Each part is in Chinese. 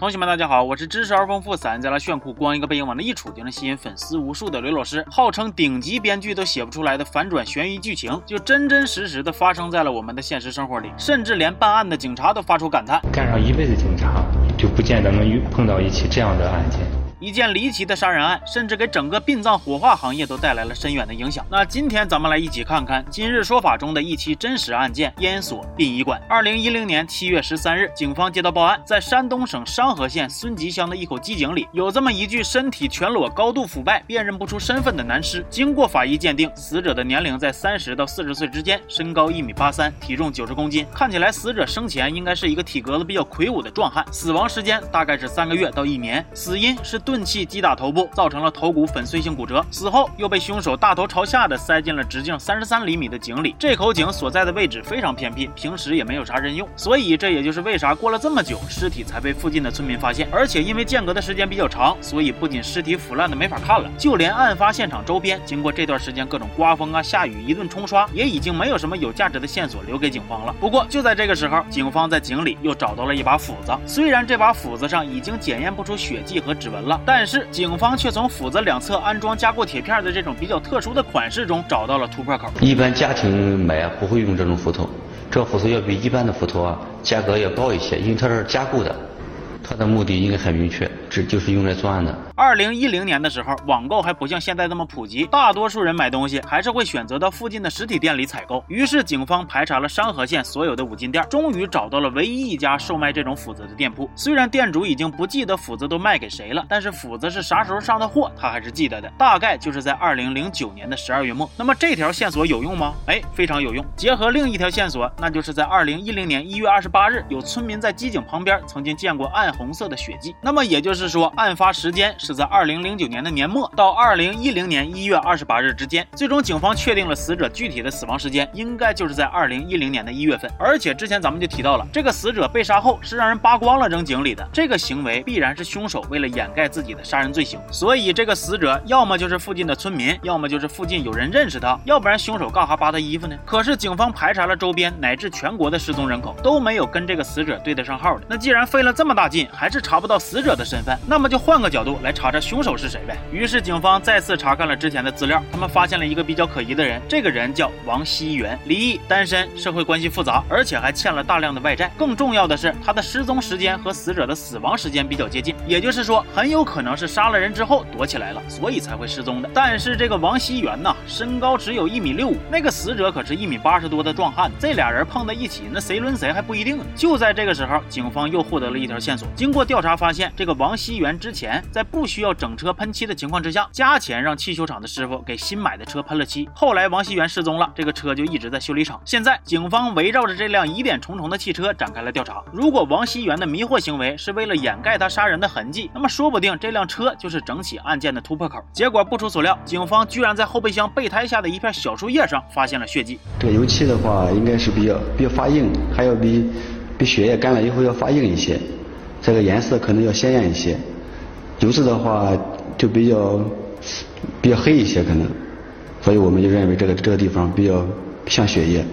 同学们，大家好，我是知识而丰富、散在了炫酷、光一个背影往那一杵就能吸引粉丝无数的刘老师。号称顶级编剧都写不出来的反转悬疑剧情，就真真实实的发生在了我们的现实生活里，甚至连办案的警察都发出感叹：干上一辈子警察，就不见得能遇碰到一起这样的案件。一件离奇的杀人案，甚至给整个殡葬火化行业都带来了深远的影响。那今天咱们来一起看看《今日说法》中的一期真实案件——烟锁殡仪馆。二零一零年七月十三日，警方接到报案，在山东省商河县孙集乡的一口机井里，有这么一具身体全裸、高度腐败、辨认不出身份的男尸。经过法医鉴定，死者的年龄在三十到四十岁之间，身高一米八三，体重九十公斤。看起来死者生前应该是一个体格子比较魁梧的壮汉。死亡时间大概是三个月到一年。死因是。钝器击打头部，造成了头骨粉碎性骨折。死后又被凶手大头朝下的塞进了直径三十三厘米的井里。这口井所在的位置非常偏僻，平时也没有啥人用，所以这也就是为啥过了这么久，尸体才被附近的村民发现。而且因为间隔的时间比较长，所以不仅尸体腐烂的没法看了，就连案发现场周边，经过这段时间各种刮风啊、下雨一顿冲刷，也已经没有什么有价值的线索留给警方了。不过就在这个时候，警方在井里又找到了一把斧子。虽然这把斧子上已经检验不出血迹和指纹了。但是警方却从斧子两侧安装加固铁片的这种比较特殊的款式中找到了突破口。一般家庭买啊不会用这种斧头，这斧头要比一般的斧头啊价格要高一些，因为它是加固的。它的目的应该很明确，这就是用来作案的。二零一零年的时候，网购还不像现在那么普及，大多数人买东西还是会选择到附近的实体店里采购。于是，警方排查了商河县所有的五金店，终于找到了唯一一家售卖这种斧子的店铺。虽然店主已经不记得斧子都卖给谁了，但是斧子是啥时候上的货，他还是记得的，大概就是在二零零九年的十二月末。那么这条线索有用吗？哎，非常有用。结合另一条线索，那就是在二零一零年一月二十八日，有村民在机井旁边曾经见过暗。红色的血迹，那么也就是说，案发时间是是在二零零九年的年末到二零一零年一月二十八日之间。最终，警方确定了死者具体的死亡时间，应该就是在二零一零年的一月份。而且之前咱们就提到了，这个死者被杀后是让人扒光了扔井里的，这个行为必然是凶手为了掩盖自己的杀人罪行。所以，这个死者要么就是附近的村民，要么就是附近有人认识他，要不然凶手干哈扒他衣服呢？可是警方排查了周边乃至全国的失踪人口，都没有跟这个死者对得上号的。那既然费了这么大劲，还是查不到死者的身份，那么就换个角度来查查凶手是谁呗。于是警方再次查看了之前的资料，他们发现了一个比较可疑的人。这个人叫王熙元，离异、单身，社会关系复杂，而且还欠了大量的外债。更重要的是，他的失踪时间和死者的死亡时间比较接近，也就是说，很有可能是杀了人之后躲起来了，所以才会失踪的。但是这个王熙元呢，身高只有一米六五，那个死者可是一米八十多的壮汉，这俩人碰在一起，那谁轮谁还不一定呢。就在这个时候，警方又获得了一条线索，经过调。查发现，这个王熙元之前在不需要整车喷漆的情况之下，加钱让汽修厂的师傅给新买的车喷了漆。后来王熙元失踪了，这个车就一直在修理厂。现在警方围绕着这辆疑点重重的汽车展开了调查。如果王熙元的迷惑行为是为了掩盖他杀人的痕迹，那么说不定这辆车就是整起案件的突破口。结果不出所料，警方居然在后备箱备胎下的一片小树叶上发现了血迹。这个油漆的话，应该是比较比较发硬，还要比比血液干了以后要发硬一些。这个颜色可能要鲜艳一些，油脂的话就比较比较黑一些可能，所以我们就认为这个这个地方比较像血液。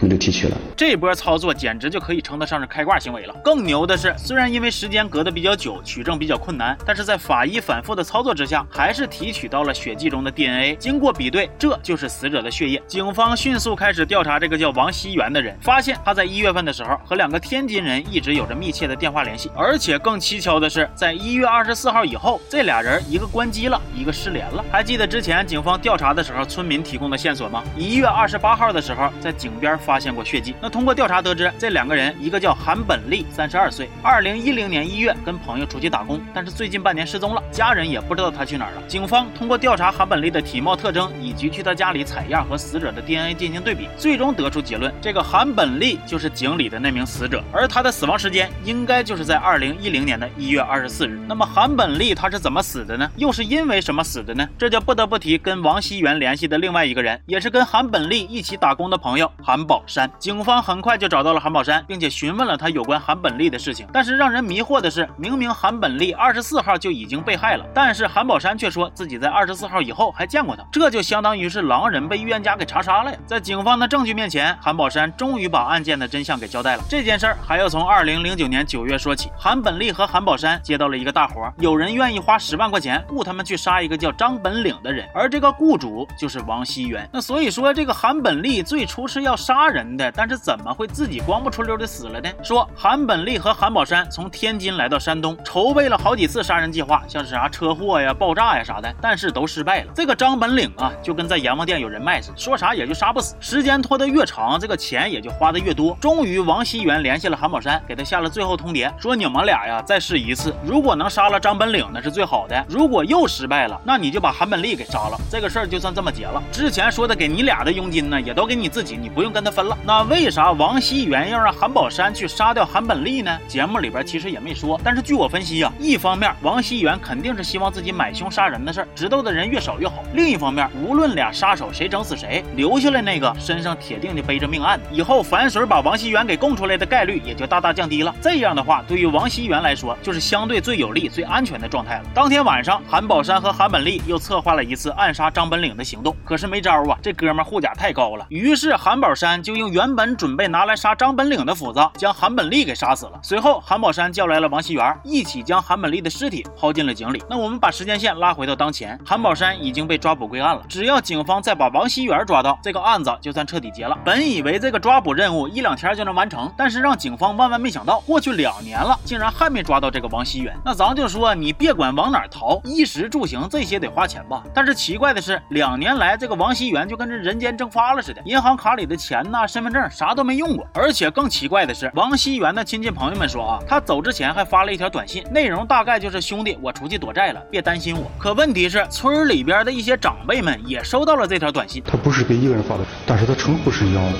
那就提取了，这波操作简直就可以称得上是开挂行为了。更牛的是，虽然因为时间隔得比较久，取证比较困难，但是在法医反复的操作之下，还是提取到了血迹中的 DNA。经过比对，这就是死者的血液。警方迅速开始调查这个叫王熙元的人，发现他在一月份的时候和两个天津人一直有着密切的电话联系，而且更蹊跷的是，在一月二十四号以后，这俩人一个关机了，一个失联了。还记得之前警方调查的时候，村民提供的线索吗？一月二十八号的时候，在井边。发现过血迹。那通过调查得知，这两个人，一个叫韩本利，三十二岁，二零一零年一月跟朋友出去打工，但是最近半年失踪了，家人也不知道他去哪儿了。警方通过调查韩本利的体貌特征，以及去他家里采样和死者的 DNA 进行对比，最终得出结论：这个韩本利就是井里的那名死者，而他的死亡时间应该就是在二零一零年的一月二十四日。那么韩本利他是怎么死的呢？又是因为什么死的呢？这就不得不提跟王熙元联系的另外一个人，也是跟韩本利一起打工的朋友韩宝。山。警方很快就找到了韩宝山，并且询问了他有关韩本利的事情。但是让人迷惑的是，明明韩本利二十四号就已经被害了，但是韩宝山却说自己在二十四号以后还见过他，这就相当于是狼人被预言家给查杀了呀！在警方的证据面前，韩宝山终于把案件的真相给交代了。这件事儿还要从二零零九年九月说起。韩本利和韩宝山接到了一个大活，有人愿意花十万块钱雇他们去杀一个叫张本领的人，而这个雇主就是王熙元。那所以说，这个韩本利最初是要杀人的，但是怎么会自己光不出溜的死了呢？说韩本利和韩宝山从天津来到山东，筹备了好几次杀人计划，像是啥车祸呀、爆炸呀啥的，但是都失败了。这个张本领啊，就跟在阎王殿有人脉似的，说啥也就杀不死。时间拖得越长，这个钱也就花的越多。终于，王熙元联系了韩宝山，给他下了最后通牒，说你们俩呀，再试一次，如果能杀了张本领，那是最好的；如果又失败了，那你就把韩本利给杀了，这个事儿就算这么结了。之前说的给你俩的佣金呢，也都给你自己，你不用跟他分了。那为啥王熙元要让韩宝山去杀掉韩本利呢？节目里边其实也没说，但是据我分析啊，一方面王熙元肯定是希望自己买凶杀人的事儿知道的人越少越好；另一方面，无论俩杀手谁整死谁，留下来那个身上铁定的背着命案，以后反水把王熙元给供出来的概率也就大大降低了。这样的话，对于王熙元来说，就是相对最有利、最安全的状态了。当天晚上，韩宝山和韩本利又策划了一次暗杀张本领的行动，可是没招啊，这哥们护甲太高了。于是韩宝山就用原本准备拿来杀张本领的斧子，将韩本利给杀死了。随后，韩宝山叫来了王熙元，一起将韩本利的尸体抛进了井里。那我们把时间线拉回到当前，韩宝山已经被抓捕归案了。只要警方再把王熙元抓到，这个案子就算彻底结了。本以为这个抓捕任务一两天就能完成，但是让警方万万没想到，过去两年了，竟然还没抓到这个王熙元。那咱就说，你别管往哪逃，衣食住行这些得花钱吧。但是奇怪的是，两年来这个王熙元就跟这人间蒸发了似的，银行卡里的钱那、身份证啥都没用过。而且更奇怪的是，王熙元的亲戚朋友们说啊，他走之前还发了一条短信，内容大概就是兄弟，我出去躲债了，别担心我。可问题是，村里边的一些长辈们也收到了这条短信，他不是给一个人发的，但是他称呼是一样的，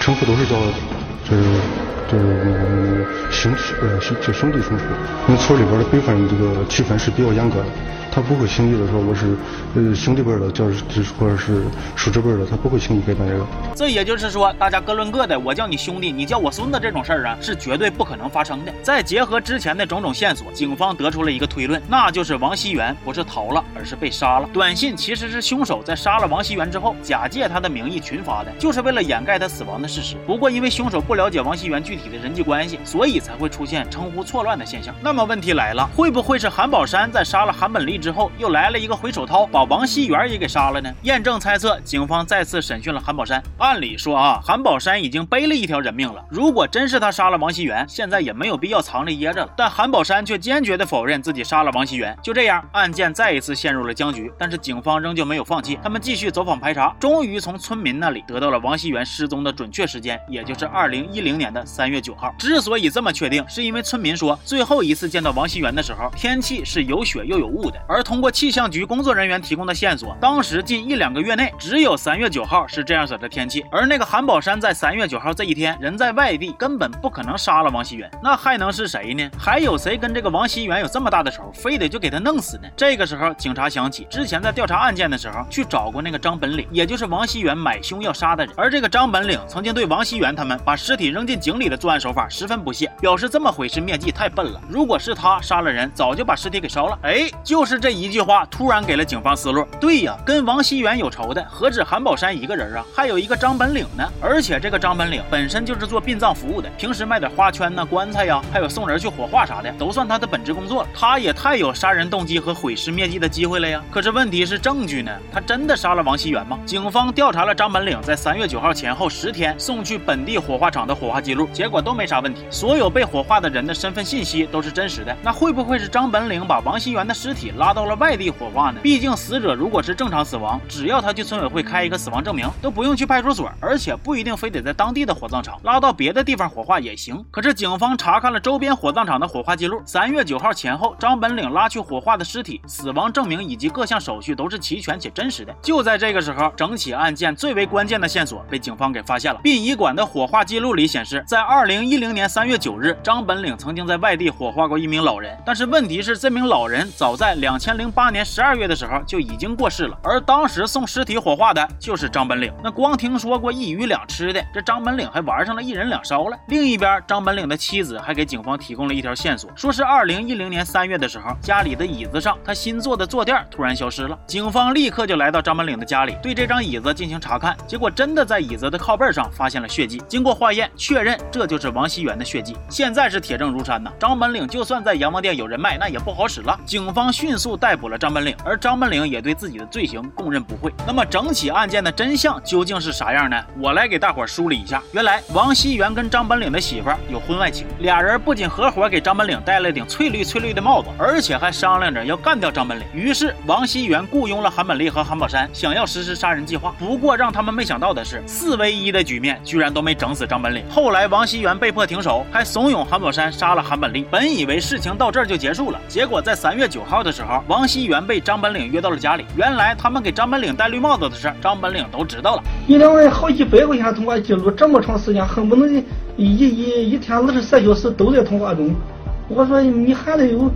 称呼都是叫就是是就是兄呃兄就兄弟称呼。我们村里边的辈分这个区分是比较严格的。他不会轻易的说我是呃兄弟辈的，叫或者是叔侄辈的，他不会轻易改变这个。这也就是说，大家各论各的，我叫你兄弟，你叫我孙子，这种事儿啊，是绝对不可能发生的。再结合之前的种种线索，警方得出了一个推论，那就是王熙元不是逃了，而是被杀了。短信其实是凶手在杀了王熙元之后，假借他的名义群发的，就是为了掩盖他死亡的事实。不过因为凶手不了解王熙元具体体的人际关系，所以才会出现称呼错乱的现象。那么问题来了，会不会是韩宝山在杀了韩本利？之后又来了一个回手掏，把王熙元也给杀了呢？验证猜测，警方再次审讯了韩宝山。按理说啊，韩宝山已经背了一条人命了。如果真是他杀了王熙元，现在也没有必要藏着掖着了。但韩宝山却坚决的否认自己杀了王熙元。就这样，案件再一次陷入了僵局。但是警方仍旧没有放弃，他们继续走访排查，终于从村民那里得到了王熙元失踪的准确时间，也就是二零一零年的三月月九号。之所以这么确定，是因为村民说，最后一次见到王熙元的时候，天气是有雪又有雾的。而通过气象局工作人员提供的线索，当时近一两个月内只有三月九号是这样子的天气。而那个韩宝山在三月九号这一天人在外地，根本不可能杀了王熙元，那还能是谁呢？还有谁跟这个王熙元有这么大的仇，非得就给他弄死呢？这个时候，警察想起之前在调查案件的时候去找过那个张本领，也就是王熙元买凶要杀的人。而这个张本领曾经对王熙元他们把尸体扔进井里的作案手法十分不屑，表示这么毁尸灭迹太笨了。如果是他杀了人，早就把尸体给烧了。哎，就是这一句话突然给了警方思路。对呀，跟王熙元有仇的何止韩宝山一个人啊，还有一个张本领呢。而且这个张本领本身就是做殡葬服务的，平时卖点花圈呐、棺材呀，还有送人去火化啥的，都算他的本职工作。他也太有杀人动机和毁尸灭迹的机会了呀。可是问题是证据呢？他真的杀了王熙元吗？警方调查了张本领在三月九号前后十天送去本地火化场的火化记录，结果都没啥问题。所有被火化的人的身份信息都是真实的。那会不会是张本领把王新元的尸体拉到了外地火化呢？毕竟死者如果是正常死亡，只要他去村委会开一个死亡证明，都不用去派出所，而且不一定非得在当地的火葬场，拉到别的地方火化也行。可是警方查看了周边火葬场的火化记录，三月九号前后，张本领拉去火化的尸体、死亡证明以及各项手续都是齐全且真实的。就在这个时候，整起案件最为关键的线索被警方给发现了。殡仪馆的火化记录里显示，在二二零一零年三月九日，张本岭曾经在外地火化过一名老人，但是问题是，这名老人早在两千零八年十二月的时候就已经过世了，而当时送尸体火化的就是张本岭。那光听说过一鱼两吃的，这张本岭还玩上了一人两烧了。另一边，张本岭的妻子还给警方提供了一条线索，说是二零一零年三月的时候，家里的椅子上他新做的坐垫突然消失了。警方立刻就来到张本岭的家里，对这张椅子进行查看，结果真的在椅子的靠背上发现了血迹。经过化验，确认这这就是王熙元的血迹，现在是铁证如山呐。张本岭就算在阎王殿有人脉，那也不好使了。警方迅速逮捕了张本岭，而张本岭也对自己的罪行供认不讳。那么整起案件的真相究竟是啥样呢？我来给大伙梳理一下。原来王熙元跟张本岭的媳妇有婚外情，俩人不仅合伙给张本岭戴了顶翠绿翠绿的帽子，而且还商量着要干掉张本岭。于是王熙元雇佣了韩本利和韩宝山，想要实施杀人计划。不过让他们没想到的是，四 v 一的局面居然都没整死张本岭。后来王西元被迫停手，还怂恿韩宝山杀了韩本利。本以为事情到这儿就结束了，结果在三月九号的时候，王西元被张本领约到了家里。原来他们给张本领戴绿帽子的事，张本领都知道了。你两位好几百块钱通话记录，这么长时间，恨不能一一一天二十四小时都在通话中。我说你还得有。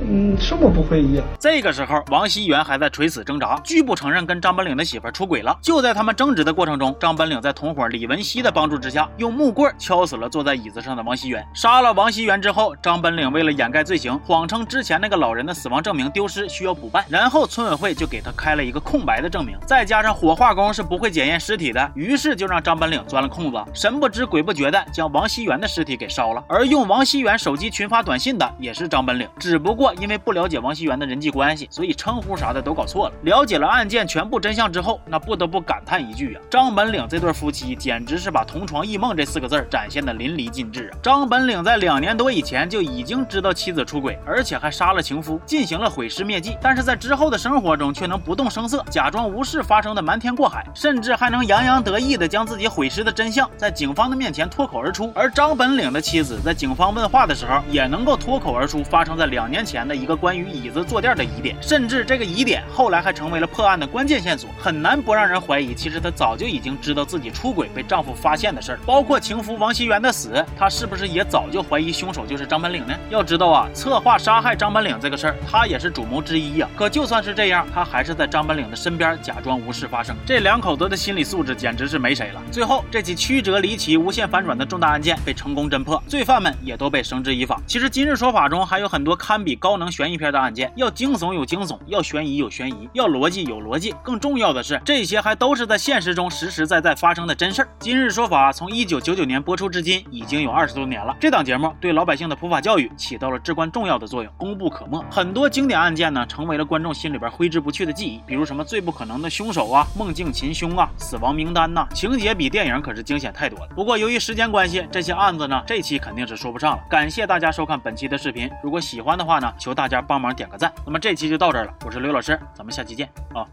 嗯，什么不会意？这个时候，王熙元还在垂死挣扎，拒不承认跟张本岭的媳妇出轨了。就在他们争执的过程中，张本岭在同伙李文熙的帮助之下，用木棍敲死了坐在椅子上的王熙元。杀了王熙元之后，张本岭为了掩盖罪行，谎称之前那个老人的死亡证明丢失，需要补办。然后村委会就给他开了一个空白的证明，再加上火化工是不会检验尸体的，于是就让张本岭钻了空子，神不知鬼不觉的将王熙元的尸体给烧了。而用王熙元手机群发短信的也是张本岭，只不过。因为不了解王熙元的人际关系，所以称呼啥的都搞错了。了解了案件全部真相之后，那不得不感叹一句啊：张本岭这对夫妻简直是把“同床异梦”这四个字展现的淋漓尽致啊！张本岭在两年多以前就已经知道妻子出轨，而且还杀了情夫，进行了毁尸灭迹。但是在之后的生活中却能不动声色，假装无事发生的瞒天过海，甚至还能洋洋得意的将自己毁尸的真相在警方的面前脱口而出。而张本岭的妻子在警方问话的时候，也能够脱口而出发生在两年前。前的一个关于椅子坐垫的疑点，甚至这个疑点后来还成为了破案的关键线索，很难不让人怀疑，其实她早就已经知道自己出轨被丈夫发现的事儿。包括情夫王熙元的死，她是不是也早就怀疑凶手就是张本岭呢？要知道啊，策划杀害张本岭这个事儿，她也是主谋之一呀。可就算是这样，她还是在张本岭的身边假装无事发生。这两口子的心理素质简直是没谁了。最后，这起曲折离奇、无限反转的重大案件被成功侦破，罪犯们也都被绳之以法。其实今日说法中还有很多堪比高。能悬疑片的案件，要惊悚有惊悚，要悬疑有悬疑，要逻辑有逻辑。更重要的是，这些还都是在现实中实实在在发生的真事儿。今日说法从一九九九年播出至今，已经有二十多年了。这档节目对老百姓的普法教育起到了至关重要的作用，功不可没。很多经典案件呢，成为了观众心里边挥之不去的记忆。比如什么最不可能的凶手啊、梦境擒凶啊、死亡名单呐，情节比电影可是惊险太多了。不过由于时间关系，这些案子呢，这期肯定是说不上了。感谢大家收看本期的视频，如果喜欢的话呢。求大家帮忙点个赞，那么这期就到这儿了。我是刘老师，咱们下期见啊。